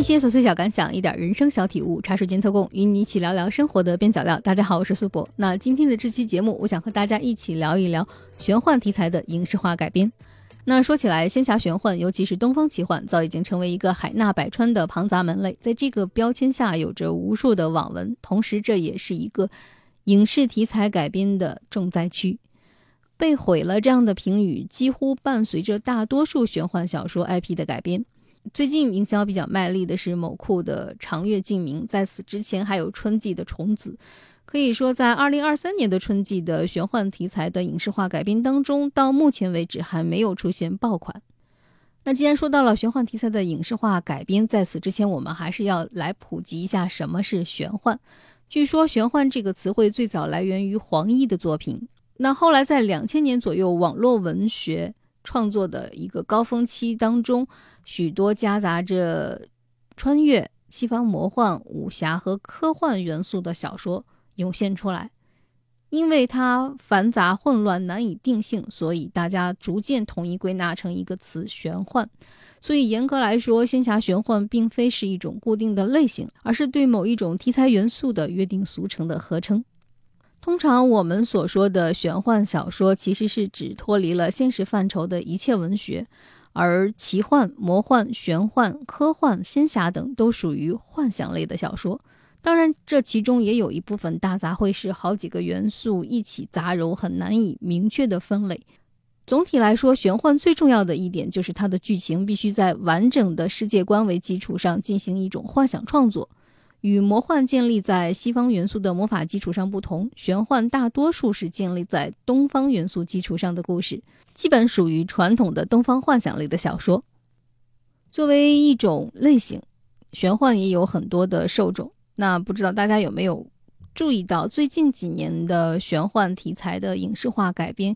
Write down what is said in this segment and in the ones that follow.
一些琐碎小感想，一点人生小体悟，茶水间特供，与你一起聊聊生活的边角料。大家好，我是苏博。那今天的这期节目，我想和大家一起聊一聊玄幻题材的影视化改编。那说起来，仙侠玄幻，尤其是东方奇幻，早已经成为一个海纳百川的庞杂门类，在这个标签下，有着无数的网文。同时，这也是一个影视题材改编的重灾区。被毁了这样的评语，几乎伴随着大多数玄幻小说 IP 的改编。最近营销比较卖力的是某库的《长月烬明》，在此之前还有春季的《虫子》。可以说，在二零二三年的春季的玄幻题材的影视化改编当中，到目前为止还没有出现爆款。那既然说到了玄幻题材的影视化改编，在此之前我们还是要来普及一下什么是玄幻。据说“玄幻”这个词汇最早来源于黄易的作品，那后来在两千年左右，网络文学。创作的一个高峰期当中，许多夹杂着穿越、西方魔幻、武侠和科幻元素的小说涌现出来。因为它繁杂混乱、难以定性，所以大家逐渐统一归纳成一个词——玄幻。所以严格来说，仙侠玄幻并非是一种固定的类型，而是对某一种题材元素的约定俗成的合称。通常我们所说的玄幻小说，其实是指脱离了现实范畴的一切文学，而奇幻、魔幻、玄幻、科幻、仙侠等都属于幻想类的小说。当然，这其中也有一部分大杂烩，是好几个元素一起杂糅，很难以明确的分类。总体来说，玄幻最重要的一点就是它的剧情必须在完整的世界观为基础上进行一种幻想创作。与魔幻建立在西方元素的魔法基础上不同，玄幻大多数是建立在东方元素基础上的故事，基本属于传统的东方幻想类的小说。作为一种类型，玄幻也有很多的受众。那不知道大家有没有注意到，最近几年的玄幻题材的影视化改编，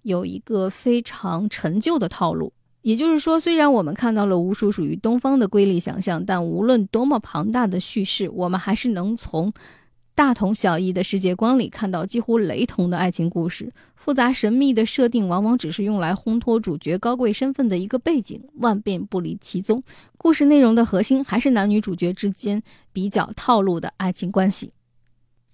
有一个非常陈旧的套路。也就是说，虽然我们看到了无数属于东方的瑰丽想象，但无论多么庞大的叙事，我们还是能从大同小异的世界观里看到几乎雷同的爱情故事。复杂神秘的设定往往只是用来烘托主角高贵身份的一个背景，万变不离其宗。故事内容的核心还是男女主角之间比较套路的爱情关系。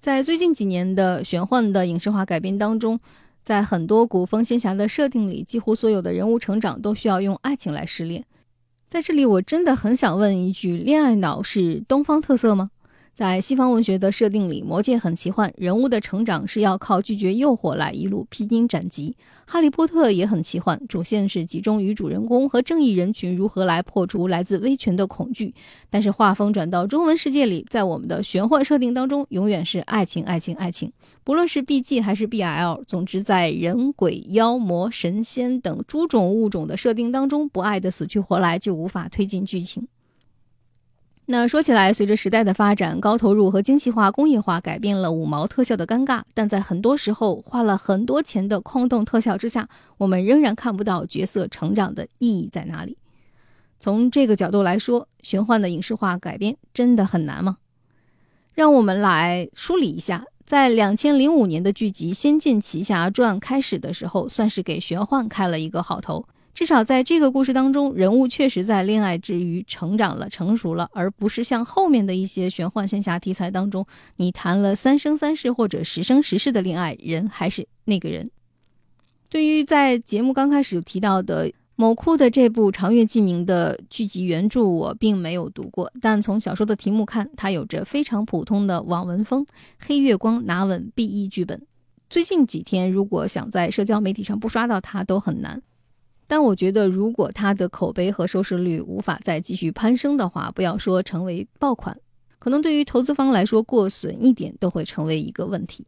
在最近几年的玄幻的影视化改编当中。在很多古风仙侠的设定里，几乎所有的人物成长都需要用爱情来失恋。在这里，我真的很想问一句：恋爱脑是东方特色吗？在西方文学的设定里，魔界很奇幻，人物的成长是要靠拒绝诱惑来一路披荆斩棘。哈利波特也很奇幻，主线是集中于主人公和正义人群如何来破除来自威权的恐惧。但是画风转到中文世界里，在我们的玄幻设定当中，永远是爱情，爱情，爱情。不论是 BG 还是 BL，总之在人鬼妖魔神仙等诸种物种的设定当中，不爱的死去活来，就无法推进剧情。那说起来，随着时代的发展，高投入和精细化工业化改变了五毛特效的尴尬，但在很多时候花了很多钱的空洞特效之下，我们仍然看不到角色成长的意义在哪里。从这个角度来说，玄幻的影视化改编真的很难吗？让我们来梳理一下，在两千零五年的剧集《仙剑奇侠传》开始的时候，算是给玄幻开了一个好头。至少在这个故事当中，人物确实在恋爱之余成长了、成熟了，而不是像后面的一些玄幻仙侠题材当中，你谈了三生三世或者十生十世的恋爱，人还是那个人。对于在节目刚开始提到的某库的这部《长月烬明》的剧集原著，我并没有读过，但从小说的题目看，它有着非常普通的网文风，黑月光拿稳 BE 剧本。最近几天，如果想在社交媒体上不刷到它，都很难。但我觉得，如果它的口碑和收视率无法再继续攀升的话，不要说成为爆款，可能对于投资方来说，过损一点都会成为一个问题。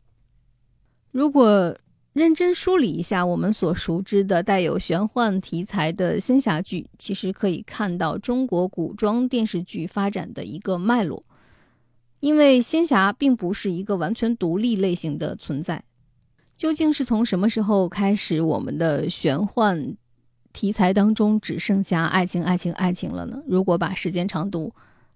如果认真梳理一下我们所熟知的带有玄幻题材的仙侠剧，其实可以看到中国古装电视剧发展的一个脉络。因为仙侠并不是一个完全独立类型的存在，究竟是从什么时候开始，我们的玄幻？题材当中只剩下爱情、爱情、爱情了呢？如果把时间长度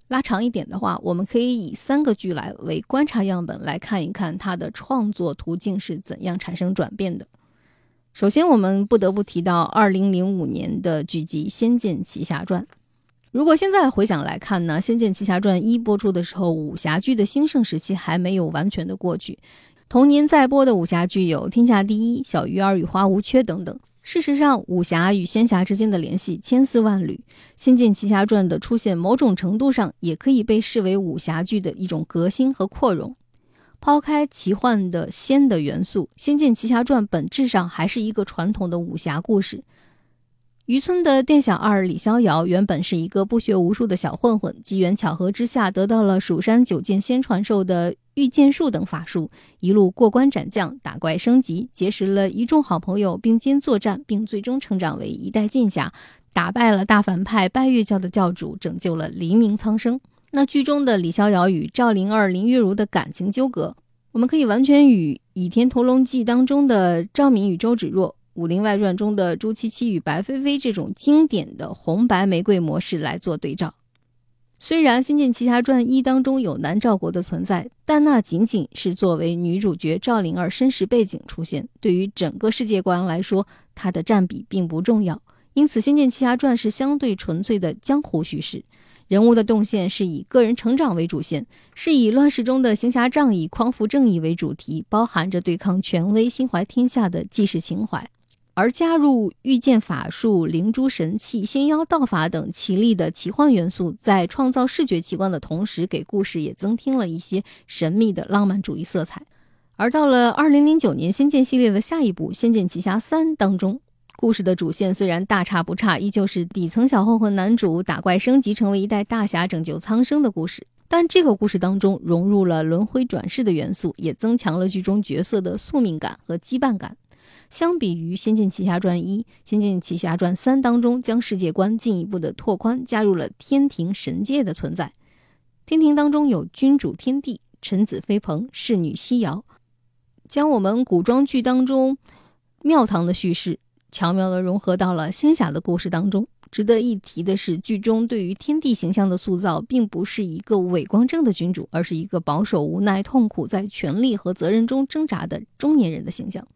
拉长一点的话，我们可以以三个剧来为观察样本，来看一看它的创作途径是怎样产生转变的。首先，我们不得不提到2005年的剧集《仙剑奇侠传》。如果现在回想来看呢，《仙剑奇侠传一》播出的时候，武侠剧的兴盛时期还没有完全的过去。同年在播的武侠剧有《天下第一》《小鱼儿与花无缺》等等。事实上，武侠与仙侠之间的联系千丝万缕，《仙剑奇侠传》的出现，某种程度上也可以被视为武侠剧的一种革新和扩容。抛开奇幻的仙的元素，《仙剑奇侠传》本质上还是一个传统的武侠故事。渔村的店小二李逍遥原本是一个不学无术的小混混，机缘巧合之下得到了蜀山九剑仙传授的御剑术等法术，一路过关斩将，打怪升级，结识了一众好朋友，并肩作战，并最终成长为一代剑侠，打败了大反派拜月教的教主，拯救了黎明苍生。那剧中的李逍遥与赵灵儿、林月如的感情纠葛，我们可以完全与《倚天屠龙记》当中的赵敏与周芷若。《武林外传》中的朱七七与白飞飞这种经典的红白玫瑰模式来做对照。虽然《仙剑奇侠传一》当中有南诏国的存在，但那仅仅是作为女主角赵灵儿身世背景出现，对于整个世界观来说，它的占比并不重要。因此，《仙剑奇侠传》是相对纯粹的江湖叙事，人物的动线是以个人成长为主线，是以乱世中的行侠仗义、匡扶正义为主题，包含着对抗权威、心怀天下的济世情怀。而加入御剑法术、灵珠神器、仙妖道法等奇丽的奇幻元素，在创造视觉奇观的同时，给故事也增添了一些神秘的浪漫主义色彩。而到了二零零九年，《仙剑》系列的下一部《仙剑奇侠三》当中，故事的主线虽然大差不差，依旧是底层小混混男主打怪升级成为一代大侠拯救苍生的故事，但这个故事当中融入了轮回转世的元素，也增强了剧中角色的宿命感和羁绊感。相比于《仙剑奇侠传一》，《仙剑奇侠传三》当中将世界观进一步的拓宽，加入了天庭神界的存在。天庭当中有君主天帝、臣子飞鹏、侍女西瑶，将我们古装剧当中庙堂的叙事巧妙地融合到了仙侠的故事当中。值得一提的是，剧中对于天帝形象的塑造，并不是一个伟光正的君主，而是一个保守、无奈、痛苦，在权力和责任中挣扎的中年人的形象。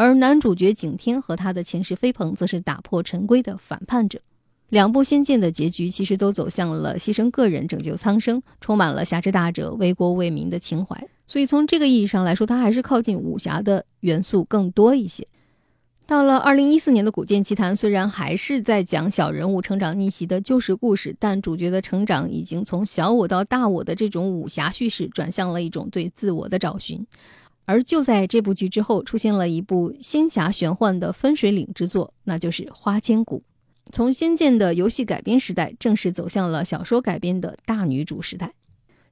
而男主角景天和他的前世飞鹏，则是打破陈规的反叛者。两部仙剑的结局其实都走向了牺牲个人拯救苍生，充满了侠之大者为国为民的情怀。所以从这个意义上来说，它还是靠近武侠的元素更多一些。到了二零一四年的《古剑奇谭》，虽然还是在讲小人物成长逆袭的旧时故事，但主角的成长已经从小我到大我的这种武侠叙事，转向了一种对自我的找寻。而就在这部剧之后，出现了一部仙侠玄幻的分水岭之作，那就是《花千骨》。从《仙剑》的游戏改编时代，正式走向了小说改编的大女主时代。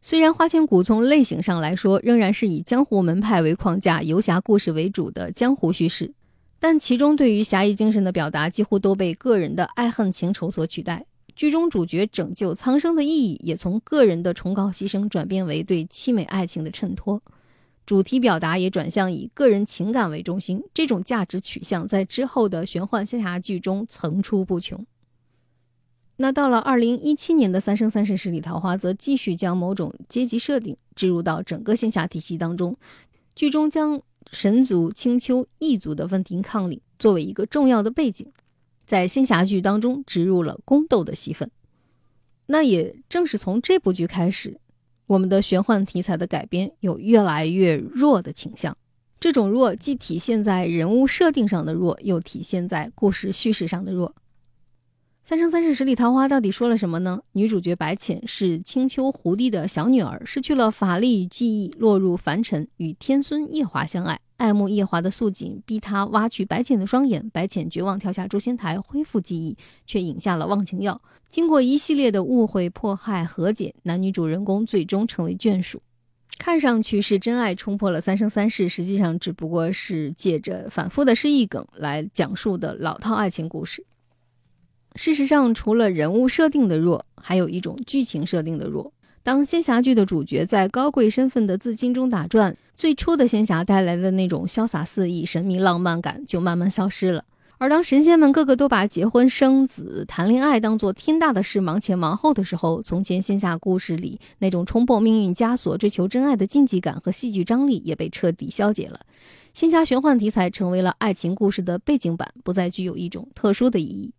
虽然《花千骨》从类型上来说，仍然是以江湖门派为框架、游侠故事为主的江湖叙事，但其中对于侠义精神的表达，几乎都被个人的爱恨情仇所取代。剧中主角拯救苍生的意义，也从个人的崇高牺牲，转变为对凄美爱情的衬托。主题表达也转向以个人情感为中心，这种价值取向在之后的玄幻仙侠剧中层出不穷。那到了二零一七年的《三生三世十里桃花》，则继续将某种阶级设定植入到整个仙侠体系当中。剧中将神族、青丘、异族的分庭抗礼作为一个重要的背景，在仙侠剧当中植入了宫斗的戏份。那也正是从这部剧开始。我们的玄幻题材的改编有越来越弱的倾向，这种弱既体现在人物设定上的弱，又体现在故事叙事上的弱。《三生三世十里桃花》到底说了什么呢？女主角白浅是青丘狐帝的小女儿，失去了法力与记忆，落入凡尘，与天孙夜华相爱。爱慕夜华的素锦逼他挖去白浅的双眼，白浅绝望跳下诛仙台恢复记忆，却饮下了忘情药。经过一系列的误会、迫害、和解，男女主人公最终成为眷属。看上去是真爱冲破了三生三世，实际上只不过是借着反复的失忆梗来讲述的老套爱情故事。事实上，除了人物设定的弱，还有一种剧情设定的弱。当仙侠剧的主角在高贵身份的自金中打转，最初的仙侠带来的那种潇洒肆意、神秘浪漫感就慢慢消失了。而当神仙们个个都把结婚生子、谈恋爱当做天大的事，忙前忙后的时候，从前仙侠故事里那种冲破命运枷锁、追求真爱的竞技感和戏剧张力也被彻底消解了。仙侠玄幻题材成为了爱情故事的背景板，不再具有一种特殊的意义。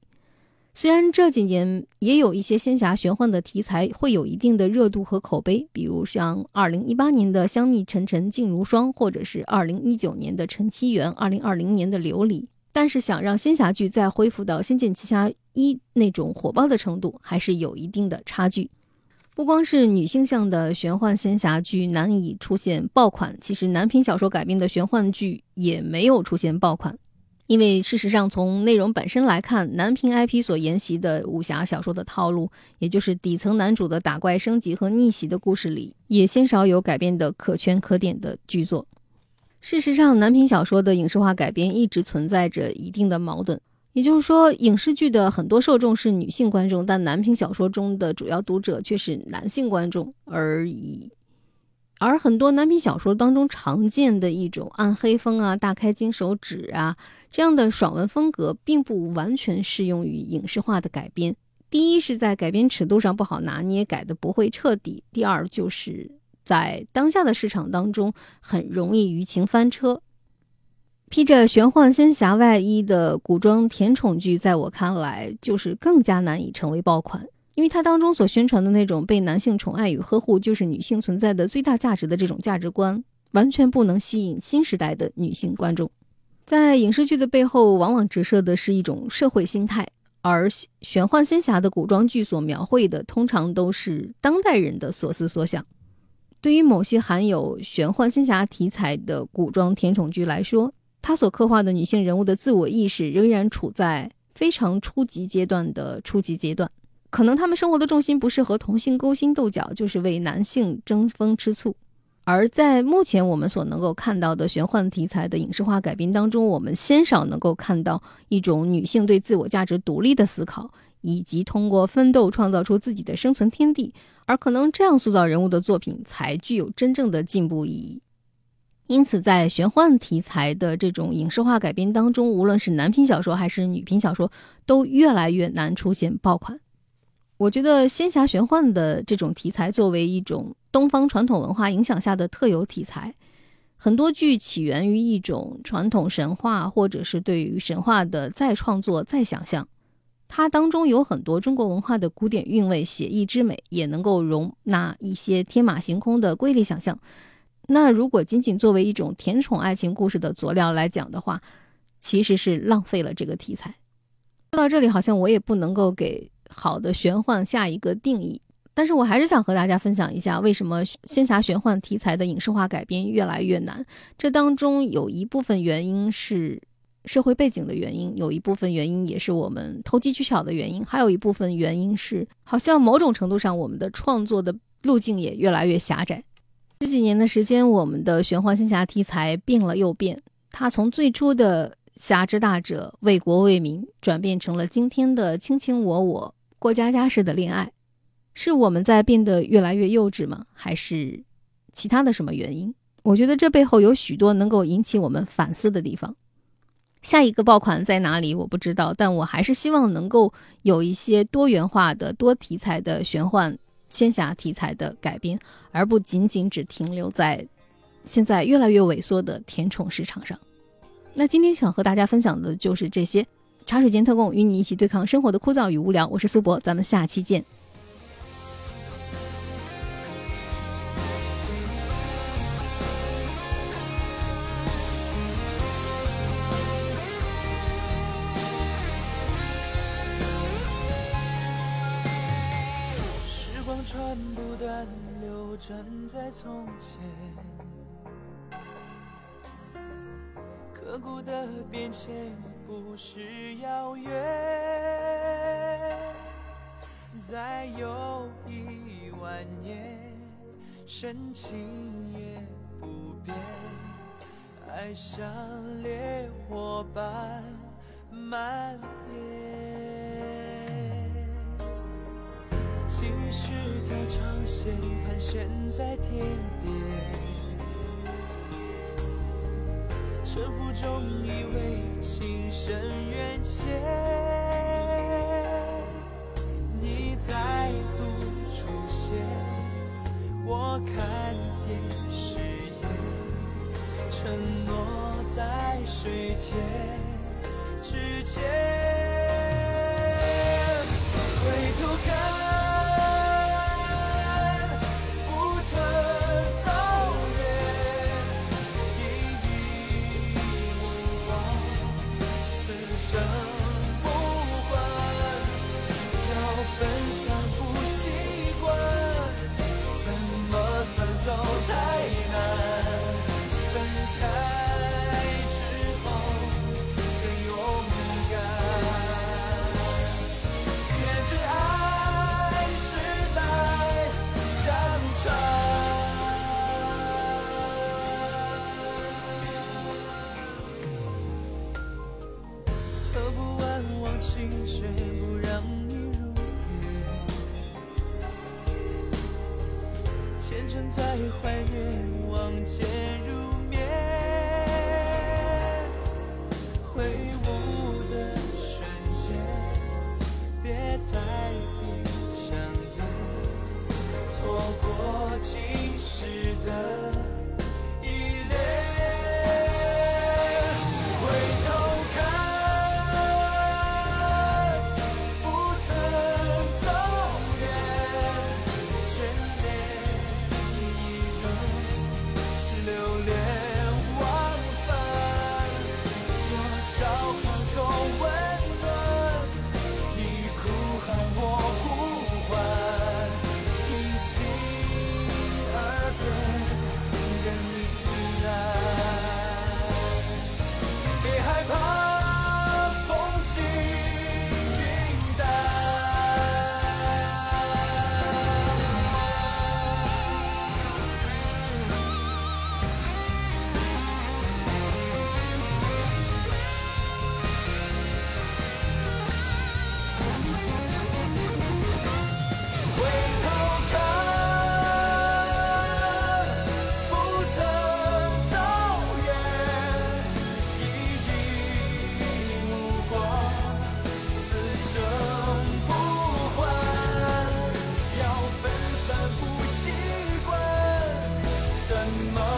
虽然这几年也有一些仙侠玄幻的题材会有一定的热度和口碑，比如像2018年的《香蜜沉沉烬如霜》，或者是2019年的《陈七元》，2020年的《琉璃》，但是想让仙侠剧再恢复到《仙剑奇侠一》那种火爆的程度，还是有一定的差距。不光是女性向的玄幻仙侠剧难以出现爆款，其实男频小说改编的玄幻剧也没有出现爆款。因为事实上，从内容本身来看，南屏 IP 所沿袭的武侠小说的套路，也就是底层男主的打怪升级和逆袭的故事里，也鲜少有改编的可圈可点的剧作。事实上，南屏小说的影视化改编一直存在着一定的矛盾，也就是说，影视剧的很多受众是女性观众，但南屏小说中的主要读者却是男性观众而已。而很多男频小说当中常见的一种暗黑风啊、大开金手指啊这样的爽文风格，并不完全适用于影视化的改编。第一是在改编尺度上不好拿捏，改的不会彻底；第二就是在当下的市场当中很容易舆情翻车。披着玄幻仙侠外衣的古装甜宠剧，在我看来就是更加难以成为爆款。因为它当中所宣传的那种被男性宠爱与呵护就是女性存在的最大价值的这种价值观，完全不能吸引新时代的女性观众。在影视剧的背后，往往折射的是一种社会心态，而玄幻仙侠的古装剧所描绘的，通常都是当代人的所思所想。对于某些含有玄幻仙侠题材的古装甜宠剧来说，它所刻画的女性人物的自我意识仍然处在非常初级阶段的初级阶段。可能他们生活的重心不是和同性勾心斗角，就是为男性争风吃醋。而在目前我们所能够看到的玄幻题材的影视化改编当中，我们鲜少能够看到一种女性对自我价值独立的思考，以及通过奋斗创造出自己的生存天地。而可能这样塑造人物的作品才具有真正的进步意义。因此，在玄幻题材的这种影视化改编当中，无论是男频小说还是女频小说，都越来越难出现爆款。我觉得仙侠玄幻的这种题材，作为一种东方传统文化影响下的特有题材，很多剧起源于一种传统神话，或者是对于神话的再创作、再想象。它当中有很多中国文化的古典韵味、写意之美，也能够容纳一些天马行空的瑰丽想象。那如果仅仅作为一种甜宠爱情故事的佐料来讲的话，其实是浪费了这个题材。说到这里，好像我也不能够给。好的玄幻下一个定义，但是我还是想和大家分享一下，为什么仙侠玄幻题材的影视化改编越来越难。这当中有一部分原因是社会背景的原因，有一部分原因也是我们投机取巧的原因，还有一部分原因是好像某种程度上我们的创作的路径也越来越狭窄。十几年的时间，我们的玄幻仙侠题材变了又变，它从最初的侠之大者为国为民，转变成了今天的卿卿我我。过家家式的恋爱，是我们在变得越来越幼稚吗？还是其他的什么原因？我觉得这背后有许多能够引起我们反思的地方。下一个爆款在哪里？我不知道，但我还是希望能够有一些多元化的、多题材的玄幻仙侠题材的改编，而不仅仅只停留在现在越来越萎缩的甜宠市场上。那今天想和大家分享的就是这些。茶水间特供，与你一起对抗生活的枯燥与无聊。我是苏博，咱们下期见。时光穿不断流转在从前。刻骨的变迁不是遥远，再有一万年，深情也不变，爱像烈火般蔓延。几十条长线盘旋在天边。沉浮中以为情深缘浅，你再度出现，我看见誓言，承诺在水天之间。么